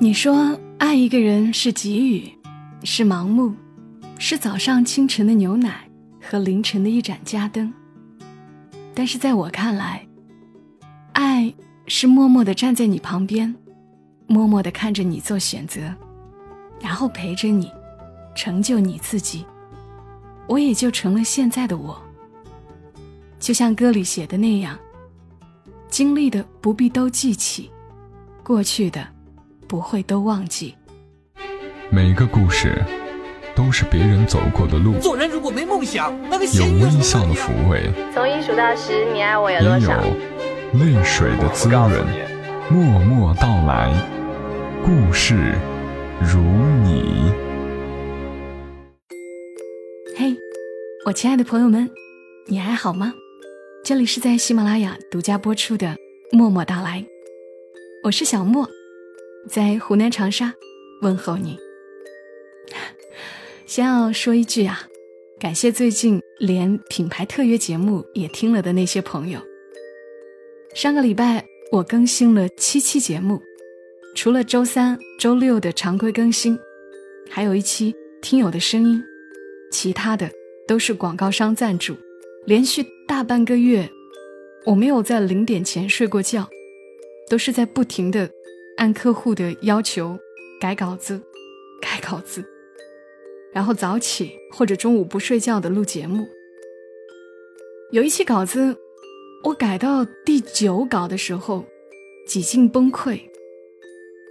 你说爱一个人是给予，是盲目，是早上清晨的牛奶和凌晨的一盏家灯。但是在我看来，爱是默默的站在你旁边，默默的看着你做选择，然后陪着你，成就你自己，我也就成了现在的我。就像歌里写的那样，经历的不必都记起，过去的。不会都忘记。每个故事都是别人走过的路。做人如果没梦想，那个有微笑的抚慰，从一数到十，你爱我有也多少？有泪水的滋润。默默到来，故事如你。嘿，我亲爱的朋友们，你还好吗？这里是在喜马拉雅独家播出的《默默到来》，我是小莫。在湖南长沙问候你。先要说一句啊，感谢最近连品牌特约节目也听了的那些朋友。上个礼拜我更新了七期节目，除了周三、周六的常规更新，还有一期听友的声音，其他的都是广告商赞助。连续大半个月，我没有在零点前睡过觉，都是在不停的。按客户的要求改稿子，改稿子，然后早起或者中午不睡觉的录节目。有一期稿子，我改到第九稿的时候，几近崩溃，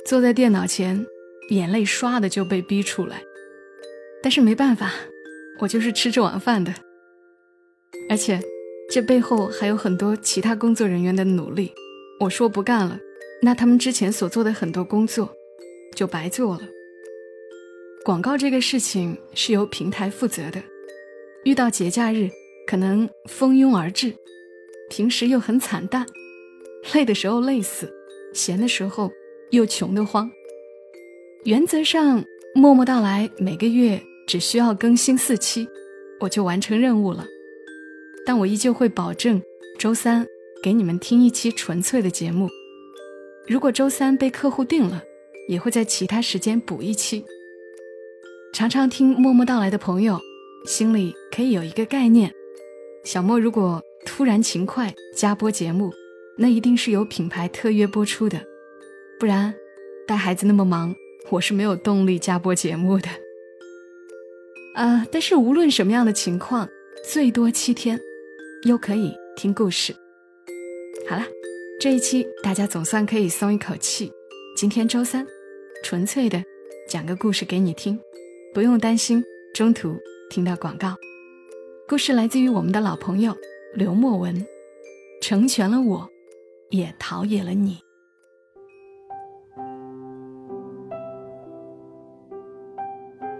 坐在电脑前，眼泪唰的就被逼出来。但是没办法，我就是吃这碗饭的，而且这背后还有很多其他工作人员的努力。我说不干了。那他们之前所做的很多工作，就白做了。广告这个事情是由平台负责的，遇到节假日可能蜂拥而至，平时又很惨淡，累的时候累死，闲的时候又穷得慌。原则上，默默到来每个月只需要更新四期，我就完成任务了。但我依旧会保证周三给你们听一期纯粹的节目。如果周三被客户定了，也会在其他时间补一期。常常听默默到来的朋友，心里可以有一个概念：小莫如果突然勤快加播节目，那一定是有品牌特约播出的，不然带孩子那么忙，我是没有动力加播节目的。啊，但是无论什么样的情况，最多七天，又可以听故事。好了。这一期大家总算可以松一口气。今天周三，纯粹的讲个故事给你听，不用担心中途听到广告。故事来自于我们的老朋友刘墨文，成全了我，也陶冶了你。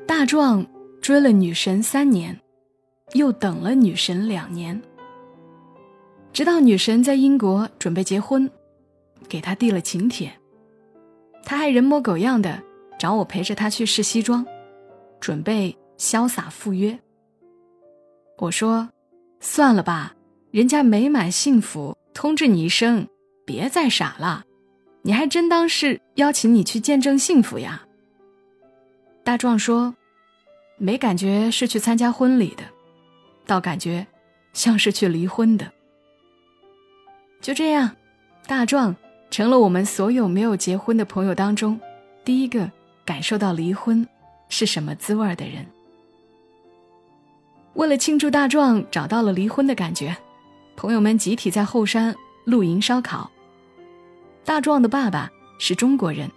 大壮追了女神三年，又等了女神两年。直到女神在英国准备结婚，给他递了请帖，他还人模狗样的找我陪着他去试西装，准备潇洒赴约。我说：“算了吧，人家美满幸福，通知你一声，别再傻了。你还真当是邀请你去见证幸福呀？”大壮说：“没感觉是去参加婚礼的，倒感觉像是去离婚的。”就这样，大壮成了我们所有没有结婚的朋友当中第一个感受到离婚是什么滋味的人。为了庆祝大壮找到了离婚的感觉，朋友们集体在后山露营烧烤。大壮的爸爸是中国人，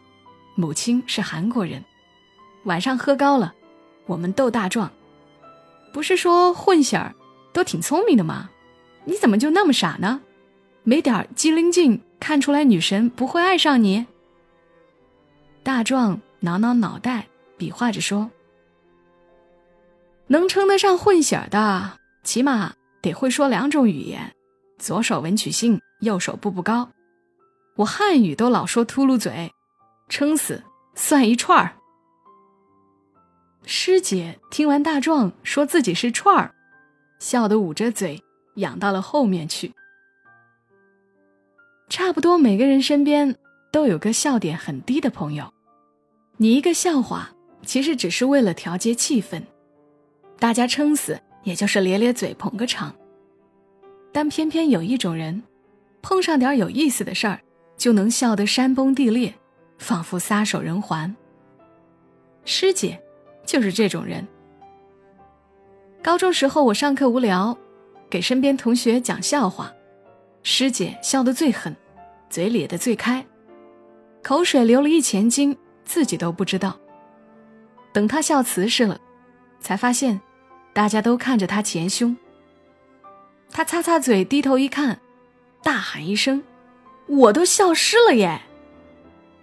母亲是韩国人。晚上喝高了，我们逗大壮：“不是说混血儿都挺聪明的吗？你怎么就那么傻呢？”没点机灵劲，看出来女神不会爱上你。大壮挠挠脑袋，比划着说：“能称得上混血的，起码得会说两种语言，左手文曲星，右手步步高。我汉语都老说秃噜嘴，撑死算一串儿。”师姐听完大壮说自己是串儿，笑得捂着嘴，仰到了后面去。差不多每个人身边都有个笑点很低的朋友，你一个笑话，其实只是为了调节气氛，大家撑死也就是咧咧嘴捧个场。但偏偏有一种人，碰上点有意思的事儿，就能笑得山崩地裂，仿佛撒手人寰。师姐，就是这种人。高中时候，我上课无聊，给身边同学讲笑话，师姐笑得最狠，嘴咧得最开，口水流了一钱斤，自己都不知道。等她笑瓷实了，才发现，大家都看着她前胸。她擦擦嘴，低头一看，大喊一声：“我都笑湿了耶！”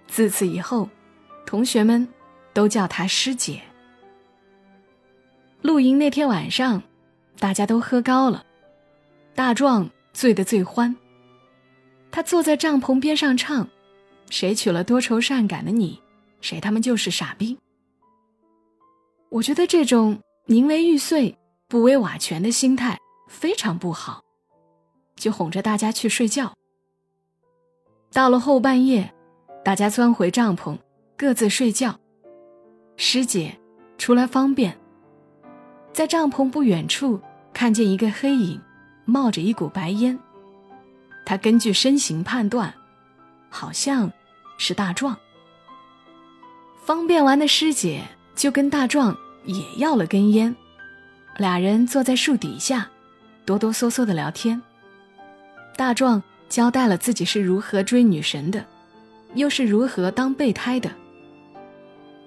自此以后，同学们都叫她师姐。露营那天晚上，大家都喝高了，大壮醉得最欢。他坐在帐篷边上唱：“谁娶了多愁善感的你，谁他妈就是傻逼。”我觉得这种宁为玉碎不为瓦全的心态非常不好，就哄着大家去睡觉。到了后半夜，大家钻回帐篷，各自睡觉。师姐出来方便。在帐篷不远处，看见一个黑影，冒着一股白烟。他根据身形判断，好像是大壮。方便完的师姐就跟大壮也要了根烟，俩人坐在树底下，哆哆嗦嗦的聊天。大壮交代了自己是如何追女神的，又是如何当备胎的。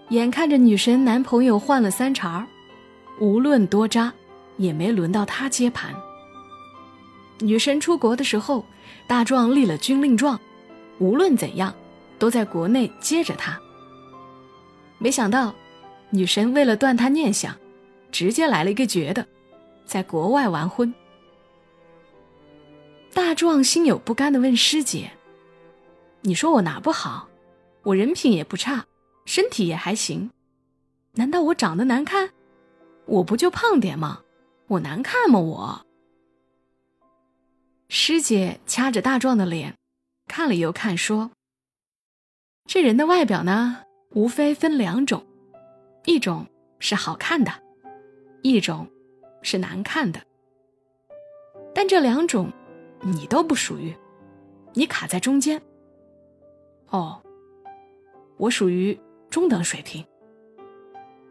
眼看着女神男朋友换了三茬儿。无论多渣，也没轮到他接盘。女神出国的时候，大壮立了军令状，无论怎样，都在国内接着他。没想到，女神为了断他念想，直接来了一个绝的，在国外完婚。大壮心有不甘的问师姐：“你说我哪不好？我人品也不差，身体也还行，难道我长得难看？”我不就胖点吗？我难看吗？我。师姐掐着大壮的脸，看了又看，说：“这人的外表呢，无非分两种，一种是好看的，一种是难看的。但这两种，你都不属于，你卡在中间。哦，我属于中等水平。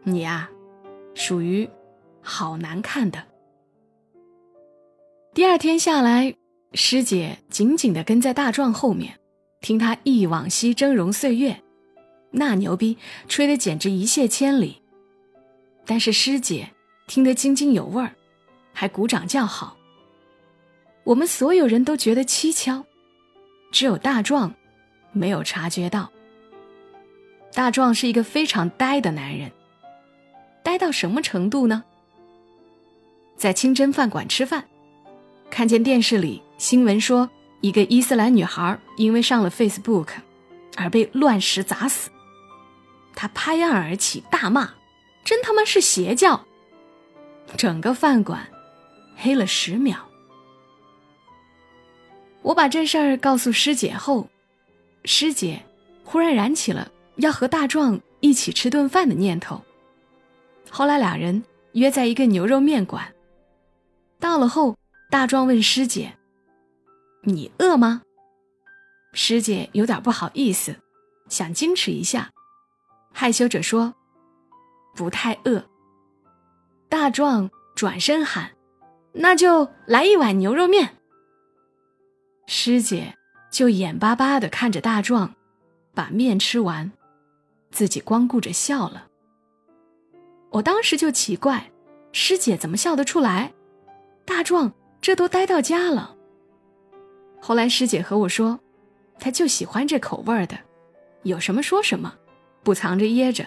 你呀。”属于好难看的。第二天下来，师姐紧紧的跟在大壮后面，听他忆往昔峥嵘岁月，那牛逼吹得简直一泻千里。但是师姐听得津津有味儿，还鼓掌叫好。我们所有人都觉得蹊跷，只有大壮没有察觉到。大壮是一个非常呆的男人。呆到什么程度呢？在清真饭馆吃饭，看见电视里新闻说，一个伊斯兰女孩因为上了 Facebook，而被乱石砸死。他拍案而起，大骂：“真他妈是邪教！”整个饭馆黑了十秒。我把这事儿告诉师姐后，师姐忽然燃起了要和大壮一起吃顿饭的念头。后来俩人约在一个牛肉面馆。到了后，大壮问师姐：“你饿吗？”师姐有点不好意思，想矜持一下，害羞着说：“不太饿。”大壮转身喊：“那就来一碗牛肉面。”师姐就眼巴巴的看着大壮，把面吃完，自己光顾着笑了。我当时就奇怪，师姐怎么笑得出来？大壮这都呆到家了。后来师姐和我说，他就喜欢这口味儿的，有什么说什么，不藏着掖着，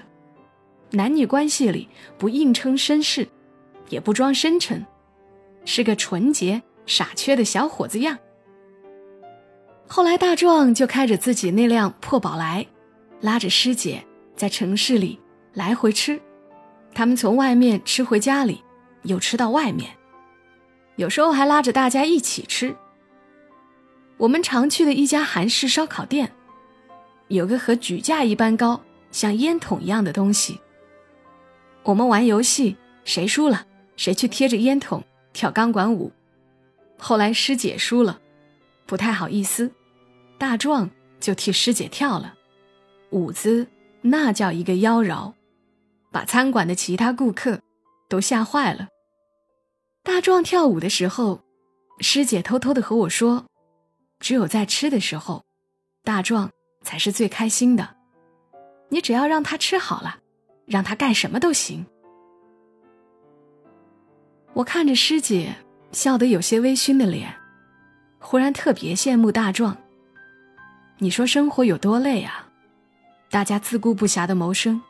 男女关系里不硬撑绅士，也不装深沉，是个纯洁傻缺的小伙子样。后来大壮就开着自己那辆破宝来，拉着师姐在城市里来回吃。他们从外面吃回家里，又吃到外面，有时候还拉着大家一起吃。我们常去的一家韩式烧烤店，有个和举架一般高、像烟筒一样的东西。我们玩游戏，谁输了，谁去贴着烟筒跳钢管舞。后来师姐输了，不太好意思，大壮就替师姐跳了，舞姿那叫一个妖娆，把餐馆的其他顾客都吓坏了。大壮跳舞的时候，师姐偷偷的和我说：“只有在吃的时候，大壮才是最开心的。你只要让他吃好了。”让他干什么都行。我看着师姐笑得有些微醺的脸，忽然特别羡慕大壮。你说生活有多累啊？大家自顾不暇的谋生，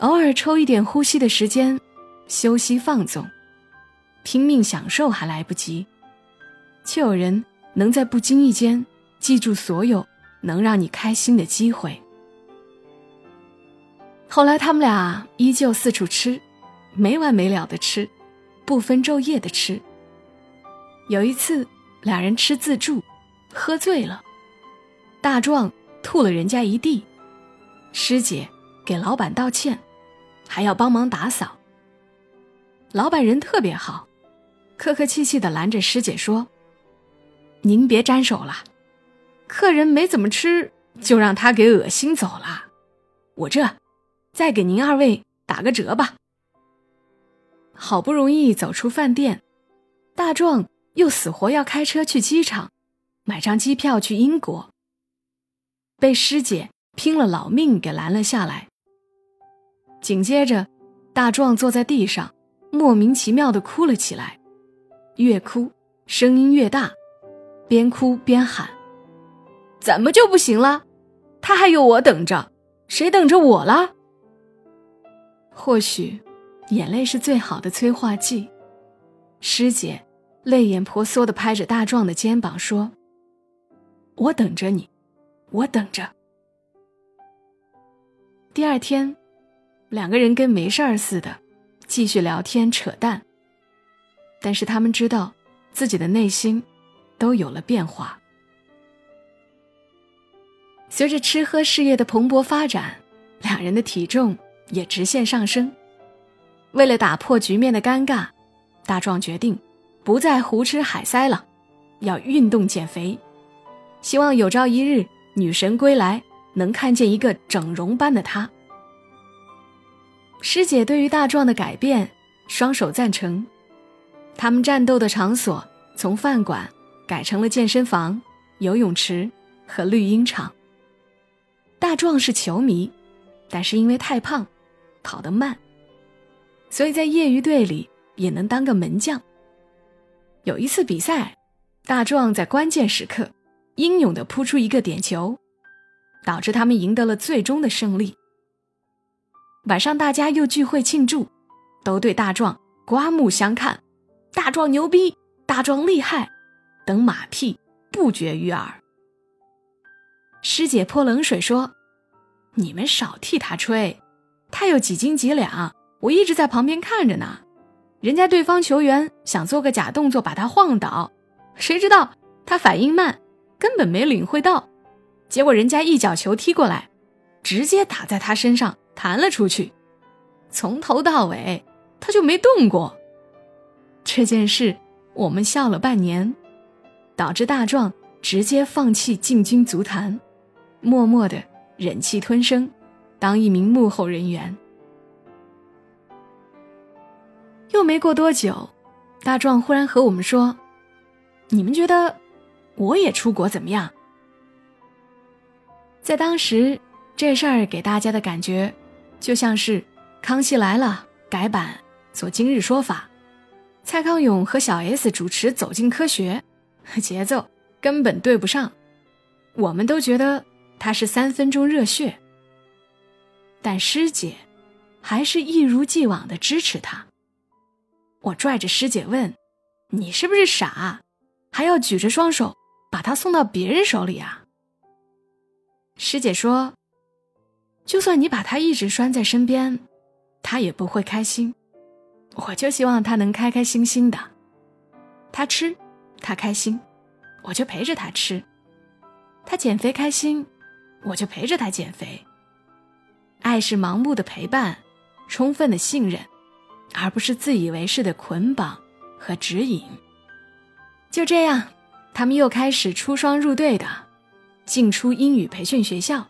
偶尔抽一点呼吸的时间，休息放纵，拼命享受还来不及，却有人能在不经意间记住所有能让你开心的机会。后来他们俩依旧四处吃，没完没了的吃，不分昼夜的吃。有一次，俩人吃自助，喝醉了，大壮吐了人家一地，师姐给老板道歉，还要帮忙打扫。老板人特别好，客客气气的拦着师姐说：“您别沾手了，客人没怎么吃，就让他给恶心走了，我这。”再给您二位打个折吧。好不容易走出饭店，大壮又死活要开车去机场，买张机票去英国。被师姐拼了老命给拦了下来。紧接着，大壮坐在地上，莫名其妙的哭了起来，越哭声音越大，边哭边喊：“怎么就不行了？他还有我等着，谁等着我了？”或许，眼泪是最好的催化剂。师姐泪眼婆娑的拍着大壮的肩膀说：“我等着你，我等着。”第二天，两个人跟没事儿似的，继续聊天扯淡。但是他们知道，自己的内心都有了变化。随着吃喝事业的蓬勃发展，两人的体重。也直线上升。为了打破局面的尴尬，大壮决定不再胡吃海塞了，要运动减肥。希望有朝一日女神归来，能看见一个整容般的他。师姐对于大壮的改变双手赞成。他们战斗的场所从饭馆改成了健身房、游泳池和绿茵场。大壮是球迷，但是因为太胖。跑得慢，所以在业余队里也能当个门将。有一次比赛，大壮在关键时刻英勇地扑出一个点球，导致他们赢得了最终的胜利。晚上大家又聚会庆祝，都对大壮刮目相看，大壮牛逼，大壮厉害，等马屁不绝于耳。师姐泼冷水说：“你们少替他吹。”他有几斤几两，我一直在旁边看着呢。人家对方球员想做个假动作把他晃倒，谁知道他反应慢，根本没领会到。结果人家一脚球踢过来，直接打在他身上弹了出去。从头到尾他就没动过。这件事我们笑了半年，导致大壮直接放弃进军足坛，默默的忍气吞声。当一名幕后人员，又没过多久，大壮忽然和我们说：“你们觉得我也出国怎么样？”在当时，这事儿给大家的感觉，就像是《康熙来了》改版做《今日说法》，蔡康永和小 S 主持《走进科学》，节奏根本对不上。我们都觉得他是三分钟热血。但师姐还是一如既往的支持他。我拽着师姐问：“你是不是傻？还要举着双手把他送到别人手里啊？”师姐说：“就算你把他一直拴在身边，他也不会开心。我就希望他能开开心心的。他吃，他开心，我就陪着他吃；他减肥开心，我就陪着他减肥。”爱是盲目的陪伴，充分的信任，而不是自以为是的捆绑和指引。就这样，他们又开始出双入对的进出英语培训学校，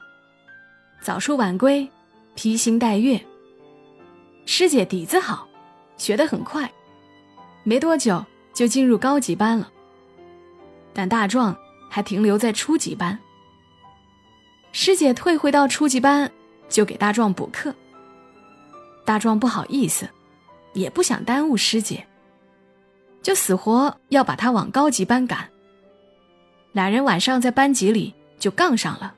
早出晚归，披星戴月。师姐底子好，学得很快，没多久就进入高级班了。但大壮还停留在初级班。师姐退回到初级班，就给大壮补课。大壮不好意思，也不想耽误师姐，就死活要把他往高级班赶。俩人晚上在班级里就杠上了，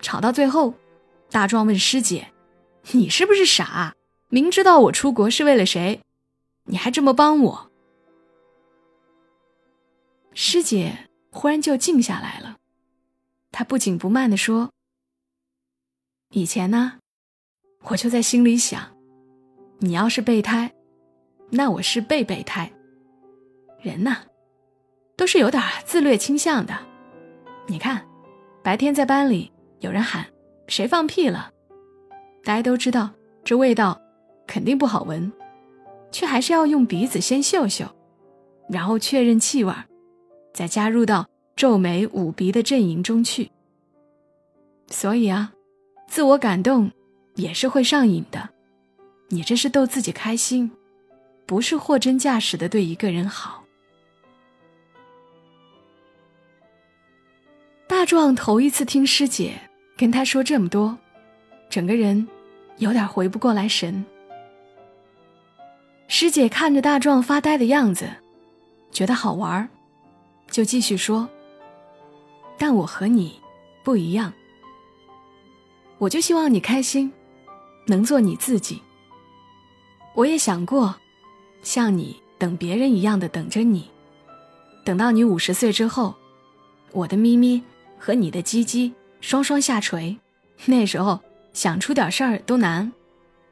吵到最后，大壮问师姐：“你是不是傻？”明知道我出国是为了谁，你还这么帮我？师姐忽然就静下来了，她不紧不慢的说：“以前呢，我就在心里想，你要是备胎，那我是被备胎。人呐，都是有点自虐倾向的。你看，白天在班里有人喊谁放屁了，大家都知道这味道。”肯定不好闻，却还是要用鼻子先嗅嗅，然后确认气味再加入到皱眉捂鼻的阵营中去。所以啊，自我感动也是会上瘾的。你这是逗自己开心，不是货真价实的对一个人好。大壮头一次听师姐跟他说这么多，整个人有点回不过来神。师姐看着大壮发呆的样子，觉得好玩儿就继续说：“但我和你不一样，我就希望你开心，能做你自己。我也想过，像你等别人一样的等着你，等到你五十岁之后，我的咪咪和你的鸡鸡双双下垂，那时候想出点事儿都难，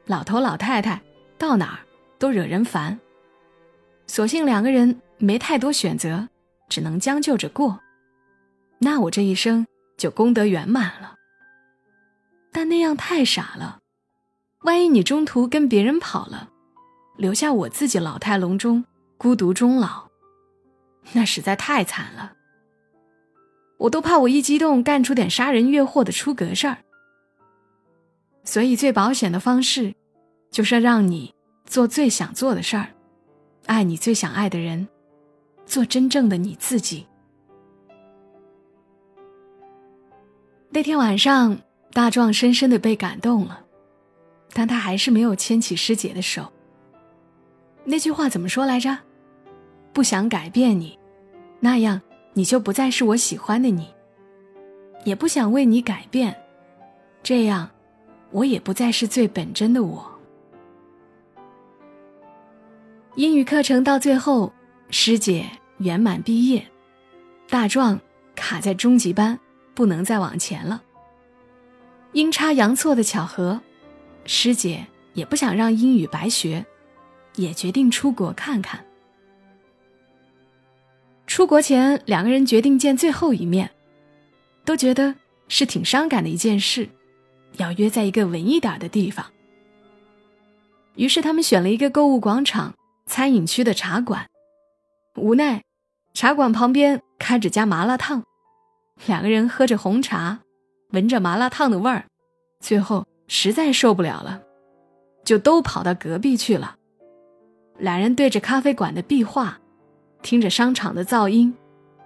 老头老太太到哪儿？”都惹人烦，索性两个人没太多选择，只能将就着过。那我这一生就功德圆满了。但那样太傻了，万一你中途跟别人跑了，留下我自己老态龙钟、孤独终老，那实在太惨了。我都怕我一激动干出点杀人越货的出格事儿。所以最保险的方式，就是让你。做最想做的事儿，爱你最想爱的人，做真正的你自己。那天晚上，大壮深深的被感动了，但他还是没有牵起师姐的手。那句话怎么说来着？不想改变你，那样你就不再是我喜欢的你；也不想为你改变，这样我也不再是最本真的我。英语课程到最后，师姐圆满毕业，大壮卡在中级班，不能再往前了。阴差阳错的巧合，师姐也不想让英语白学，也决定出国看看。出国前，两个人决定见最后一面，都觉得是挺伤感的一件事，要约在一个文艺点的地方。于是他们选了一个购物广场。餐饮区的茶馆，无奈茶馆旁边开着家麻辣烫，两个人喝着红茶，闻着麻辣烫的味儿，最后实在受不了了，就都跑到隔壁去了。两人对着咖啡馆的壁画，听着商场的噪音，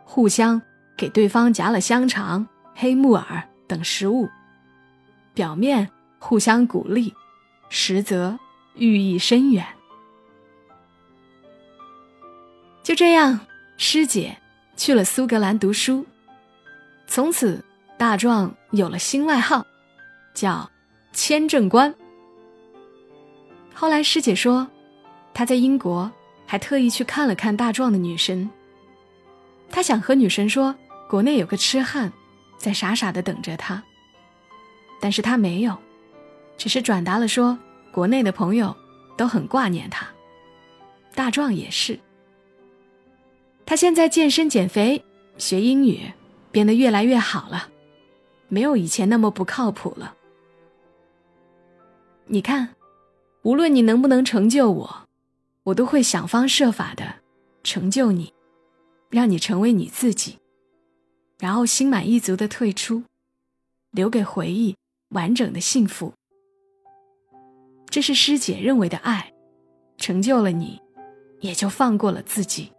互相给对方夹了香肠、黑木耳等食物，表面互相鼓励，实则寓意深远。就这样，师姐去了苏格兰读书，从此大壮有了新外号，叫签证官。后来师姐说，她在英国还特意去看了看大壮的女神。她想和女神说，国内有个痴汉在傻傻的等着她，但是他没有，只是转达了说，国内的朋友都很挂念他，大壮也是。他现在健身减肥，学英语，变得越来越好了，没有以前那么不靠谱了。你看，无论你能不能成就我，我都会想方设法的成就你，让你成为你自己，然后心满意足的退出，留给回忆完整的幸福。这是师姐认为的爱，成就了你，也就放过了自己。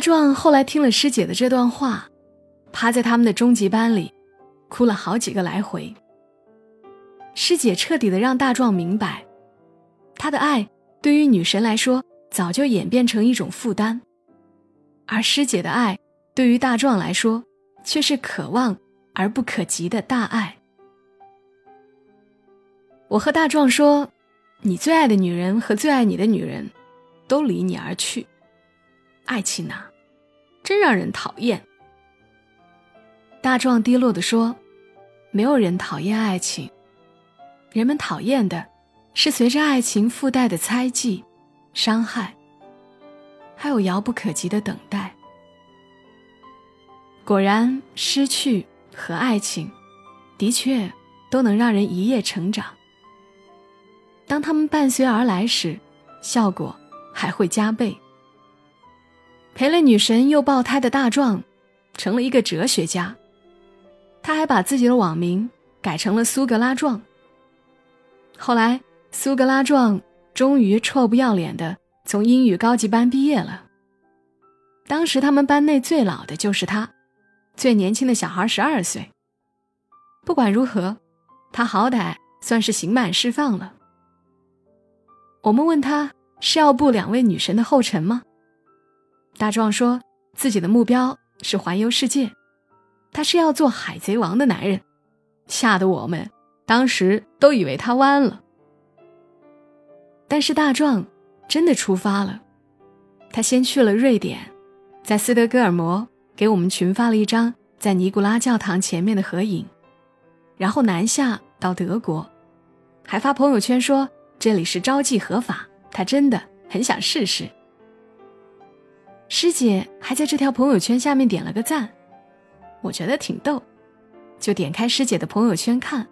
大壮后来听了师姐的这段话，趴在他们的中级班里，哭了好几个来回。师姐彻底的让大壮明白，他的爱对于女神来说早就演变成一种负担，而师姐的爱对于大壮来说却是可望而不可及的大爱。我和大壮说：“你最爱的女人和最爱你的女人，都离你而去。爱情啊，真让人讨厌。”大壮低落的说：“没有人讨厌爱情，人们讨厌的，是随着爱情附带的猜忌、伤害，还有遥不可及的等待。果然，失去和爱情，的确都能让人一夜成长。”当他们伴随而来时，效果还会加倍。陪了女神又爆胎的大壮，成了一个哲学家。他还把自己的网名改成了苏格拉壮。后来，苏格拉壮终于臭不要脸的从英语高级班毕业了。当时他们班内最老的就是他，最年轻的小孩十二岁。不管如何，他好歹算是刑满释放了。我们问他是要步两位女神的后尘吗？大壮说自己的目标是环游世界，他是要做海贼王的男人，吓得我们当时都以为他弯了。但是大壮真的出发了，他先去了瑞典，在斯德哥尔摩给我们群发了一张在尼古拉教堂前面的合影，然后南下到德国，还发朋友圈说。这里是招妓合法，他真的很想试试。师姐还在这条朋友圈下面点了个赞，我觉得挺逗，就点开师姐的朋友圈看，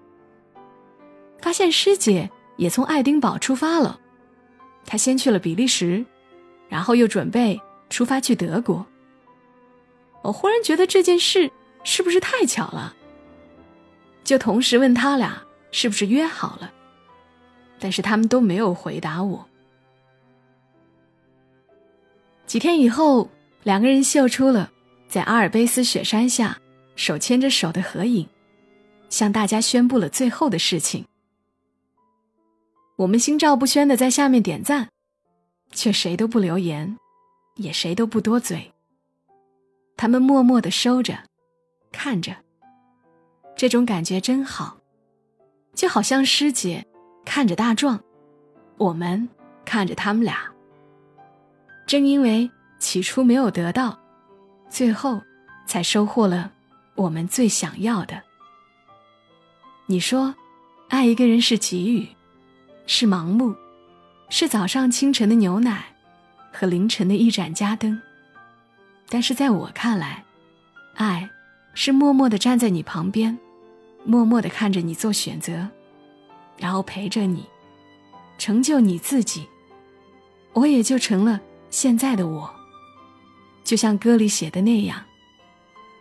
发现师姐也从爱丁堡出发了，她先去了比利时，然后又准备出发去德国。我忽然觉得这件事是不是太巧了？就同时问他俩是不是约好了。但是他们都没有回答我。几天以后，两个人秀出了在阿尔卑斯雪山下手牵着手的合影，向大家宣布了最后的事情。我们心照不宣的在下面点赞，却谁都不留言，也谁都不多嘴。他们默默的收着，看着，这种感觉真好，就好像师姐。看着大壮，我们看着他们俩。正因为起初没有得到，最后才收获了我们最想要的。你说，爱一个人是给予，是盲目，是早上清晨的牛奶和凌晨的一盏家灯。但是在我看来，爱是默默的站在你旁边，默默的看着你做选择。然后陪着你，成就你自己，我也就成了现在的我。就像歌里写的那样，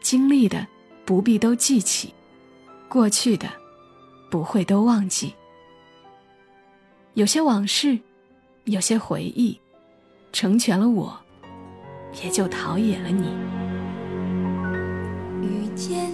经历的不必都记起，过去的不会都忘记。有些往事，有些回忆，成全了我，也就陶冶了你。遇见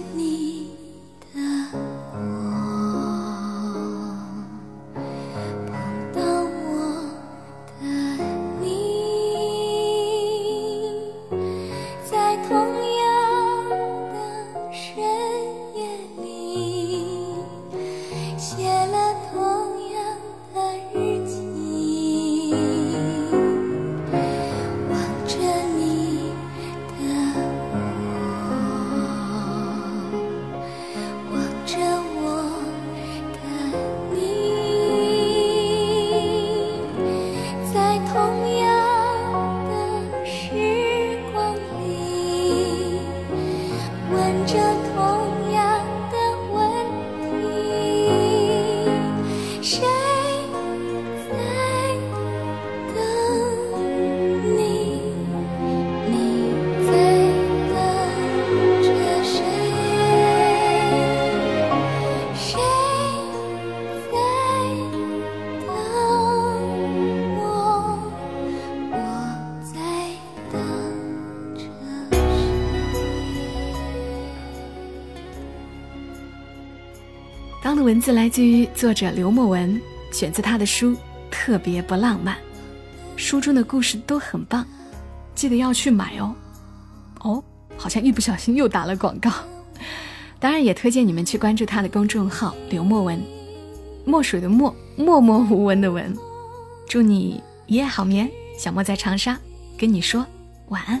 刚的文字来自于作者刘墨文，选自他的书《特别不浪漫》。书中的故事都很棒，记得要去买哦。哦，好像一不小心又打了广告。当然也推荐你们去关注他的公众号“刘墨文”，墨水的墨，默默无闻的文。祝你一夜好眠，小莫在长沙跟你说晚安。